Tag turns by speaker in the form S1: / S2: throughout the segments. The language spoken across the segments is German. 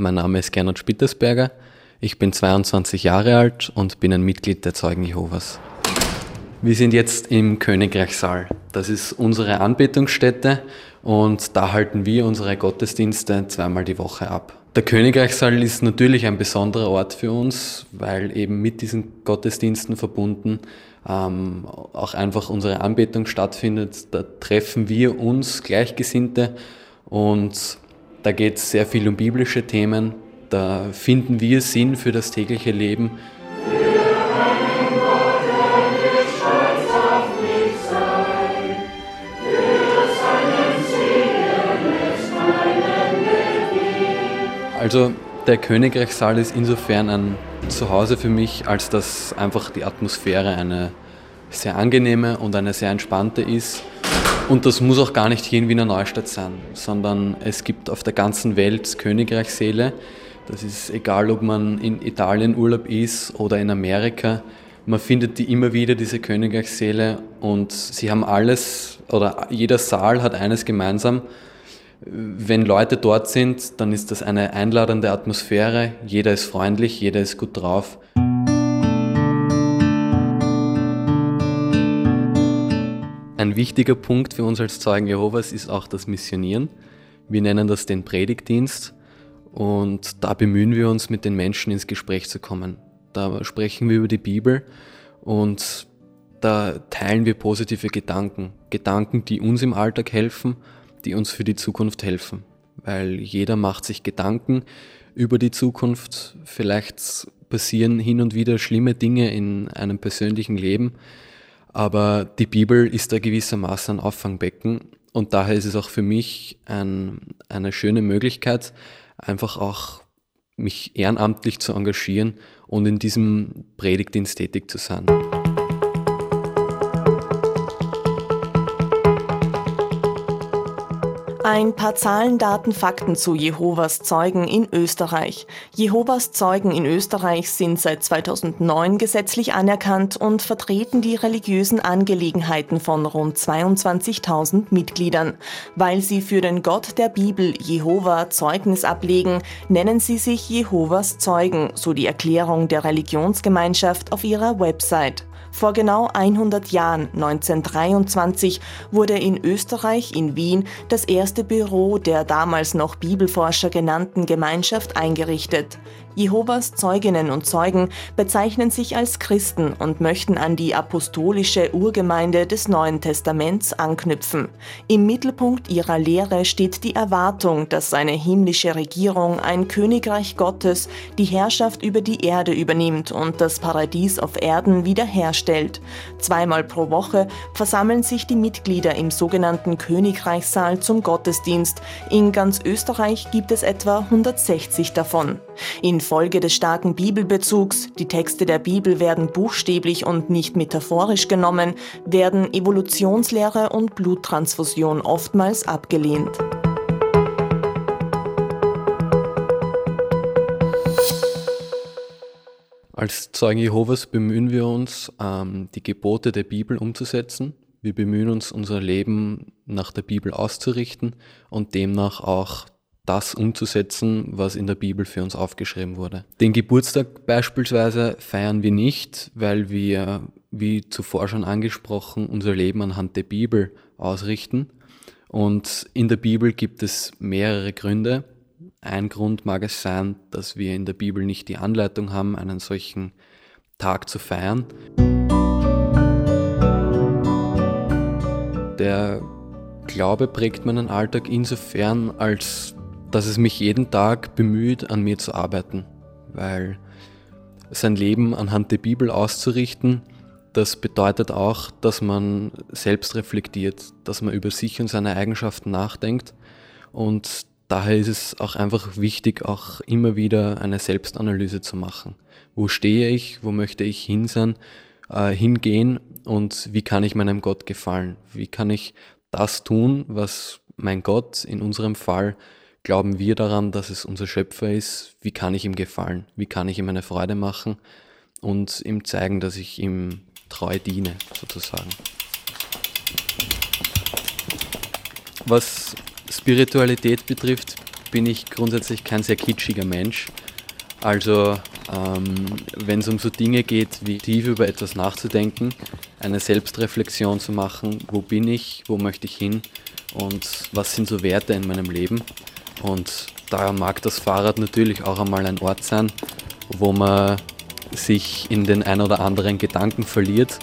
S1: Mein Name ist Gernot Spittersberger. Ich bin 22 Jahre alt und bin ein Mitglied der Zeugen Jehovas. Wir sind jetzt im Königreichssaal. Das ist unsere Anbetungsstätte und da halten wir unsere Gottesdienste zweimal die Woche ab. Der Königreichssaal ist natürlich ein besonderer Ort für uns, weil eben mit diesen Gottesdiensten verbunden ähm, auch einfach unsere Anbetung stattfindet. Da treffen wir uns Gleichgesinnte und da geht es sehr viel um biblische Themen. Da finden wir Sinn für das tägliche Leben. Also der Königreichssaal ist insofern ein Zuhause für mich, als dass einfach die Atmosphäre eine sehr angenehme und eine sehr entspannte ist. Und das muss auch gar nicht hier in Wiener Neustadt sein, sondern es gibt auf der ganzen Welt Königreichssäle. Das ist egal, ob man in Italien Urlaub ist oder in Amerika. Man findet die immer wieder, diese Königreichssäle, und sie haben alles, oder jeder Saal hat eines gemeinsam, wenn Leute dort sind, dann ist das eine einladende Atmosphäre. Jeder ist freundlich, jeder ist gut drauf. Ein wichtiger Punkt für uns als Zeugen Jehovas ist auch das Missionieren. Wir nennen das den Predigtdienst und da bemühen wir uns, mit den Menschen ins Gespräch zu kommen. Da sprechen wir über die Bibel und da teilen wir positive Gedanken. Gedanken, die uns im Alltag helfen die uns für die Zukunft helfen. Weil jeder macht sich Gedanken über die Zukunft. Vielleicht passieren hin und wieder schlimme Dinge in einem persönlichen Leben. Aber die Bibel ist da gewissermaßen ein Auffangbecken. Und daher ist es auch für mich ein, eine schöne Möglichkeit, einfach auch mich ehrenamtlich zu engagieren und in diesem Predigtdienst tätig zu sein.
S2: Ein paar Zahlen, Daten, Fakten zu Jehovas Zeugen in Österreich. Jehovas Zeugen in Österreich sind seit 2009 gesetzlich anerkannt und vertreten die religiösen Angelegenheiten von rund 22.000 Mitgliedern. Weil sie für den Gott der Bibel Jehova Zeugnis ablegen, nennen sie sich Jehovas Zeugen, so die Erklärung der Religionsgemeinschaft auf ihrer Website. Vor genau 100 Jahren, 1923, wurde in Österreich, in Wien, das erste Büro der damals noch Bibelforscher genannten Gemeinschaft eingerichtet. Jehovas Zeuginnen und Zeugen bezeichnen sich als Christen und möchten an die apostolische Urgemeinde des Neuen Testaments anknüpfen. Im Mittelpunkt ihrer Lehre steht die Erwartung, dass eine himmlische Regierung ein Königreich Gottes die Herrschaft über die Erde übernimmt und das Paradies auf Erden wiederherstellt. Zweimal pro Woche versammeln sich die Mitglieder im sogenannten Königreichssaal zum Gottesdienst. In ganz Österreich gibt es etwa 160 davon. In Folge des starken Bibelbezugs, die Texte der Bibel werden buchstäblich und nicht metaphorisch genommen, werden Evolutionslehre und Bluttransfusion oftmals abgelehnt.
S1: Als Zeugen Jehovas bemühen wir uns, ähm, die Gebote der Bibel umzusetzen. Wir bemühen uns, unser Leben nach der Bibel auszurichten und demnach auch das umzusetzen, was in der Bibel für uns aufgeschrieben wurde. Den Geburtstag beispielsweise feiern wir nicht, weil wir, wie zuvor schon angesprochen, unser Leben anhand der Bibel ausrichten. Und in der Bibel gibt es mehrere Gründe. Ein Grund mag es sein, dass wir in der Bibel nicht die Anleitung haben, einen solchen Tag zu feiern. Der Glaube prägt meinen Alltag insofern, als dass es mich jeden Tag bemüht, an mir zu arbeiten, weil sein Leben anhand der Bibel auszurichten, das bedeutet auch, dass man selbst reflektiert, dass man über sich und seine Eigenschaften nachdenkt und daher ist es auch einfach wichtig, auch immer wieder eine Selbstanalyse zu machen. Wo stehe ich, wo möchte ich hin sein, äh, hingehen und wie kann ich meinem Gott gefallen? Wie kann ich das tun, was mein Gott in unserem Fall Glauben wir daran, dass es unser Schöpfer ist? Wie kann ich ihm gefallen? Wie kann ich ihm eine Freude machen? Und ihm zeigen, dass ich ihm treu diene, sozusagen. Was Spiritualität betrifft, bin ich grundsätzlich kein sehr kitschiger Mensch. Also ähm, wenn es um so Dinge geht, wie tief über etwas nachzudenken, eine Selbstreflexion zu machen, wo bin ich, wo möchte ich hin und was sind so Werte in meinem Leben. Und da mag das Fahrrad natürlich auch einmal ein Ort sein, wo man sich in den ein oder anderen Gedanken verliert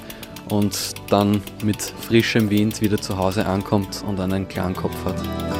S1: und dann mit frischem Wind wieder zu Hause ankommt und einen klaren Kopf hat.